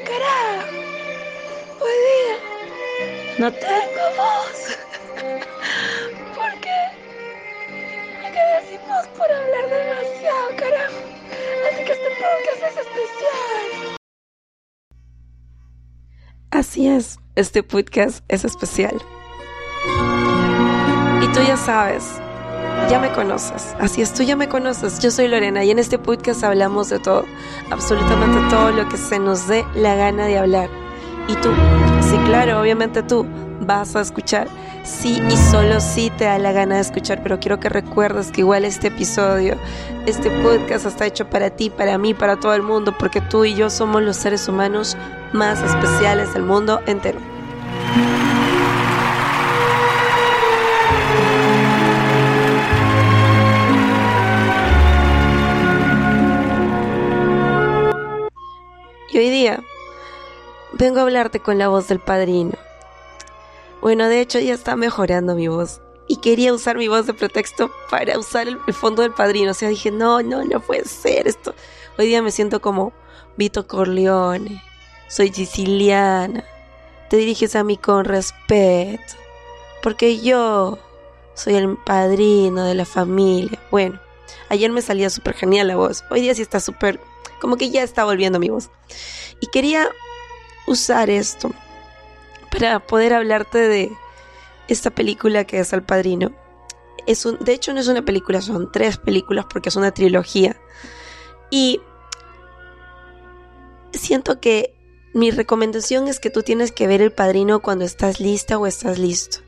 qué carajo. Hoy día no tengo voz. ¿Por qué? Porque decimos por hablar demasiado, carajo. Así que este podcast es especial. Así es, este podcast es especial. Y tú ya sabes, ya me conoces. Así es, tú ya me conoces. Yo soy Lorena y en este podcast hablamos de todo, absolutamente todo lo que se nos dé la gana de hablar. Y tú, sí, claro, obviamente tú vas a escuchar. Sí y solo sí te da la gana de escuchar, pero quiero que recuerdes que igual este episodio, este podcast está hecho para ti, para mí, para todo el mundo, porque tú y yo somos los seres humanos más especiales del mundo entero. Vengo a hablarte con la voz del padrino. Bueno, de hecho ya está mejorando mi voz. Y quería usar mi voz de pretexto para usar el, fondo del padrino. O sea, dije, no, no, no puede ser esto. Hoy día me siento como Vito Corleone. Soy siciliana. Te diriges a mí con respeto. Porque yo soy el padrino de la familia. Bueno, ayer me salía súper genial la voz. Hoy día sí está súper... Como que ya está volviendo mi voz. Y quería usar esto para poder hablarte de esta película que es El Padrino. Es un, de hecho no es una película, son tres películas porque es una trilogía. Y siento que mi recomendación es que tú tienes que ver El Padrino cuando estás lista o estás listo.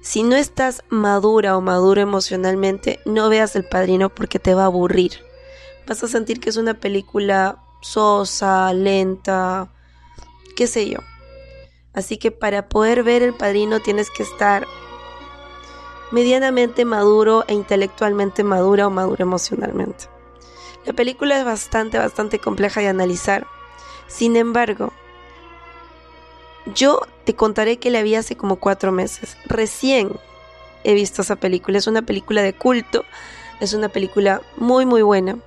Si no estás madura o maduro emocionalmente, no veas El Padrino porque te va a aburrir. Vas a sentir que es una película sosa, lenta, qué sé yo. Así que para poder ver el padrino tienes que estar medianamente maduro e intelectualmente madura o maduro emocionalmente. La película es bastante, bastante compleja de analizar. Sin embargo, yo te contaré que la vi hace como cuatro meses. Recién he visto esa película. Es una película de culto. Es una película muy, muy buena.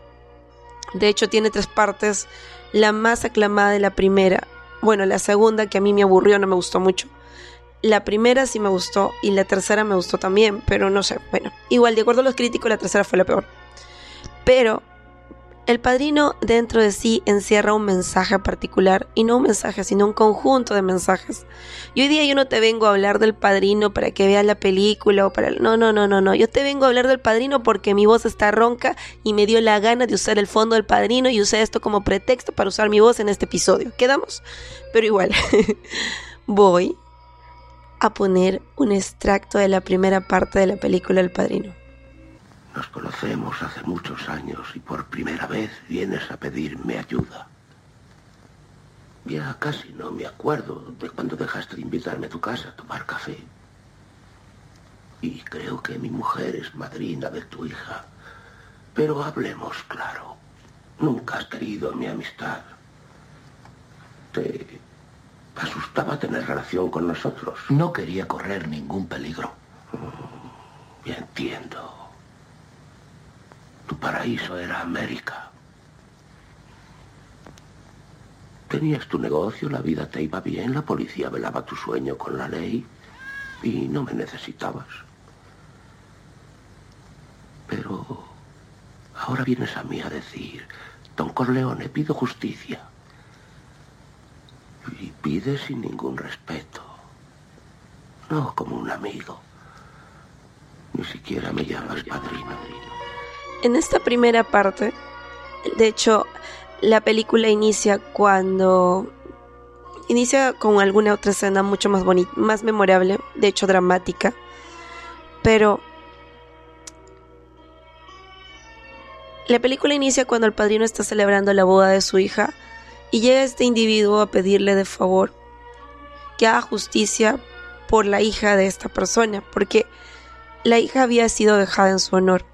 De hecho, tiene tres partes. La más aclamada de la primera bueno, la segunda que a mí me aburrió, no me gustó mucho. La primera sí me gustó y la tercera me gustó también, pero no sé, bueno, igual de acuerdo a los críticos la tercera fue la peor. Pero el padrino dentro de sí encierra un mensaje particular, y no un mensaje, sino un conjunto de mensajes. Y hoy día yo no te vengo a hablar del padrino para que veas la película o para... No, no, no, no, no. Yo te vengo a hablar del padrino porque mi voz está ronca y me dio la gana de usar el fondo del padrino y usé esto como pretexto para usar mi voz en este episodio. ¿Quedamos? Pero igual, voy a poner un extracto de la primera parte de la película El padrino. Nos conocemos hace muchos años y por primera vez vienes a pedirme ayuda. Ya casi no me acuerdo de cuando dejaste de invitarme a tu casa a tomar café. Y creo que mi mujer es madrina de tu hija. Pero hablemos claro. Nunca has querido mi amistad. Te asustaba tener relación con nosotros. No quería correr ningún peligro. Mm, entiendo. Paraíso era América. Tenías tu negocio, la vida te iba bien, la policía velaba tu sueño con la ley y no me necesitabas. Pero ahora vienes a mí a decir, don Corleone, pido justicia. Y pides sin ningún respeto. No como un amigo. Ni siquiera me llamas padrino. En esta primera parte, de hecho, la película inicia cuando inicia con alguna otra escena mucho más bonita, más memorable, de hecho dramática, pero la película inicia cuando el padrino está celebrando la boda de su hija y llega este individuo a pedirle de favor que haga justicia por la hija de esta persona, porque la hija había sido dejada en su honor.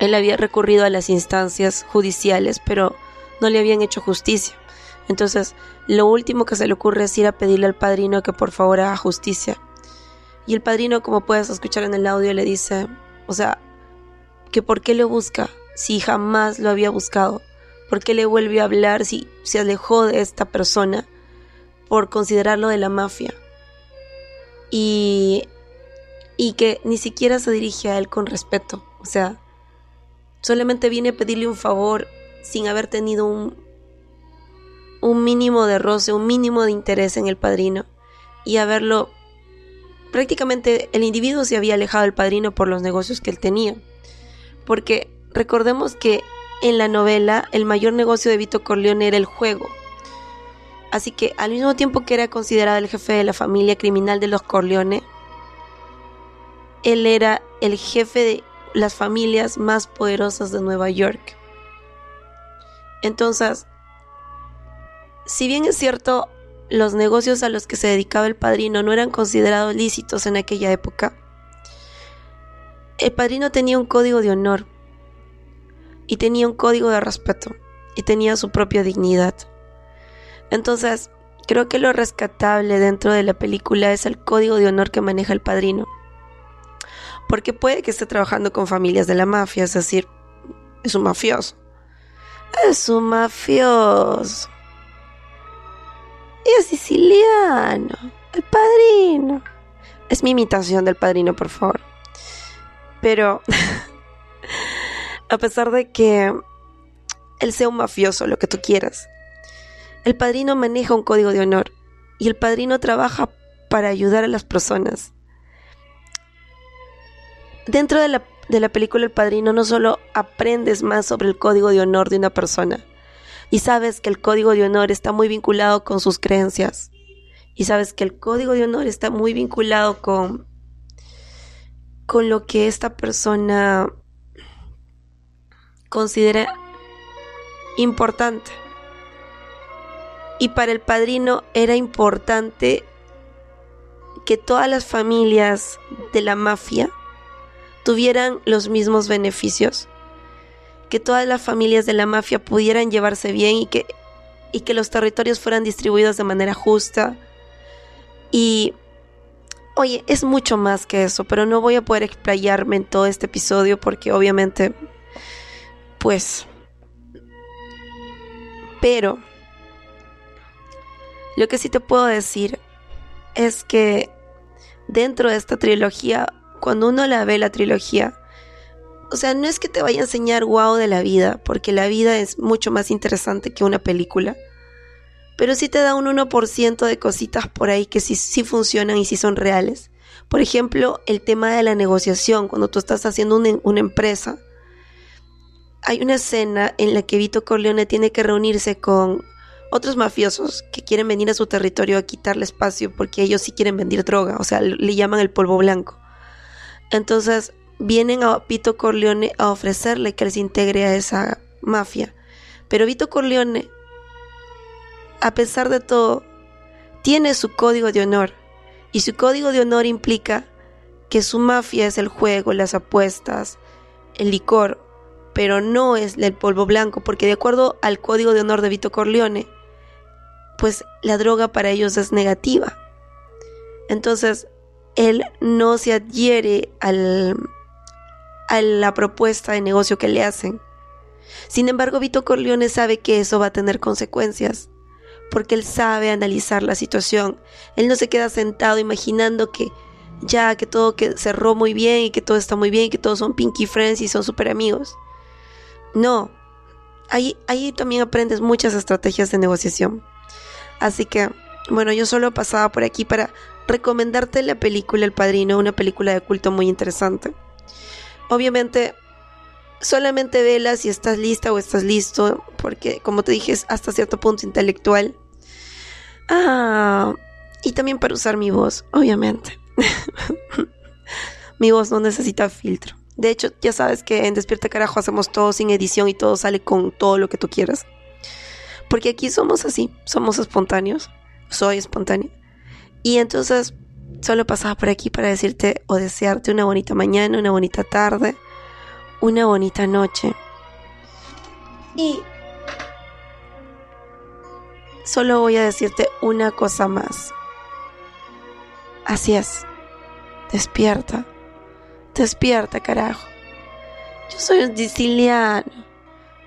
Él había recurrido a las instancias judiciales, pero no le habían hecho justicia. Entonces, lo último que se le ocurre es ir a pedirle al padrino que por favor haga justicia. Y el padrino, como puedes escuchar en el audio, le dice, o sea, que por qué lo busca si jamás lo había buscado. ¿Por qué le vuelve a hablar si se alejó de esta persona por considerarlo de la mafia? Y, y que ni siquiera se dirige a él con respeto. O sea, solamente viene a pedirle un favor sin haber tenido un, un mínimo de roce, un mínimo de interés en el padrino y haberlo prácticamente el individuo se había alejado del padrino por los negocios que él tenía. Porque recordemos que en la novela el mayor negocio de Vito Corleone era el juego. Así que al mismo tiempo que era considerado el jefe de la familia criminal de los Corleone, él era el jefe de las familias más poderosas de Nueva York. Entonces, si bien es cierto, los negocios a los que se dedicaba el padrino no eran considerados lícitos en aquella época, el padrino tenía un código de honor y tenía un código de respeto y tenía su propia dignidad. Entonces, creo que lo rescatable dentro de la película es el código de honor que maneja el padrino. Porque puede que esté trabajando con familias de la mafia, es decir, es un mafioso. Es un mafioso es siciliano. El padrino. Es mi imitación del padrino, por favor. Pero, a pesar de que él sea un mafioso, lo que tú quieras, el padrino maneja un código de honor y el padrino trabaja para ayudar a las personas. Dentro de la, de la película El Padrino no solo aprendes más sobre el código de honor de una persona, y sabes que el código de honor está muy vinculado con sus creencias. Y sabes que el código de honor está muy vinculado con, con lo que esta persona considera importante. Y para el padrino era importante que todas las familias de la mafia tuvieran los mismos beneficios que todas las familias de la mafia pudieran llevarse bien y que, y que los territorios fueran distribuidos de manera justa. Y, oye, es mucho más que eso, pero no voy a poder explayarme en todo este episodio porque obviamente, pues, pero, lo que sí te puedo decir es que dentro de esta trilogía, cuando uno la ve la trilogía, o sea, no es que te vaya a enseñar wow de la vida, porque la vida es mucho más interesante que una película. Pero sí te da un 1% de cositas por ahí que sí, sí funcionan y sí son reales. Por ejemplo, el tema de la negociación, cuando tú estás haciendo una, una empresa. Hay una escena en la que Vito Corleone tiene que reunirse con otros mafiosos que quieren venir a su territorio a quitarle espacio porque ellos sí quieren vender droga, o sea, le llaman el polvo blanco. Entonces, vienen a Vito Corleone a ofrecerle que él se integre a esa mafia. Pero Vito Corleone, a pesar de todo, tiene su código de honor. Y su código de honor implica que su mafia es el juego, las apuestas, el licor, pero no es el polvo blanco, porque de acuerdo al código de honor de Vito Corleone, pues la droga para ellos es negativa. Entonces, él no se adhiere al, a la propuesta de negocio que le hacen. Sin embargo, Vito Corleone sabe que eso va a tener consecuencias, porque él sabe analizar la situación. Él no se queda sentado imaginando que ya que todo que cerró muy bien y que todo está muy bien y que todos son pinky friends y son super amigos. No, ahí, ahí también aprendes muchas estrategias de negociación. Así que, bueno, yo solo pasaba por aquí para recomendarte la película El Padrino, una película de culto muy interesante. Obviamente, solamente vela si estás lista o estás listo, porque como te dije, es hasta cierto punto intelectual. Ah, y también para usar mi voz, obviamente. mi voz no necesita filtro. De hecho, ya sabes que en Despierta Carajo hacemos todo sin edición y todo sale con todo lo que tú quieras. Porque aquí somos así, somos espontáneos. Soy espontánea. Y entonces Solo pasaba por aquí para decirte o desearte una bonita mañana, una bonita tarde, una bonita noche. Y solo voy a decirte una cosa más. Así es. Despierta. Despierta, carajo. Yo soy un siciliano.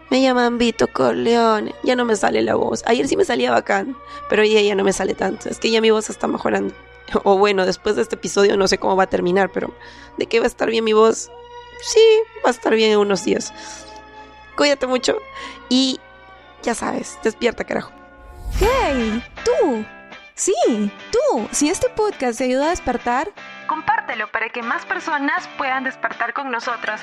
Me llaman Vito Corleone. Ya no me sale la voz. Ayer sí me salía bacán, pero ya, ya no me sale tanto. Es que ya mi voz está mejorando. O bueno, después de este episodio no sé cómo va a terminar, pero de qué va a estar bien mi voz, sí, va a estar bien en unos días. Cuídate mucho y ya sabes, despierta, carajo. ¡Hey! ¡Tú! Sí, tú. Si este podcast te ayuda a despertar, compártelo para que más personas puedan despertar con nosotros.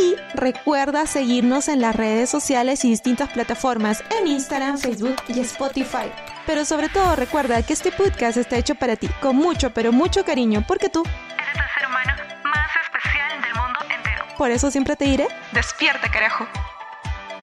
Y recuerda seguirnos en las redes sociales y distintas plataformas en Instagram, Facebook y Spotify. Pero sobre todo recuerda que este podcast está hecho para ti, con mucho, pero mucho cariño, porque tú eres el ser humano más especial del mundo entero. Por eso siempre te diré, despierta carajo.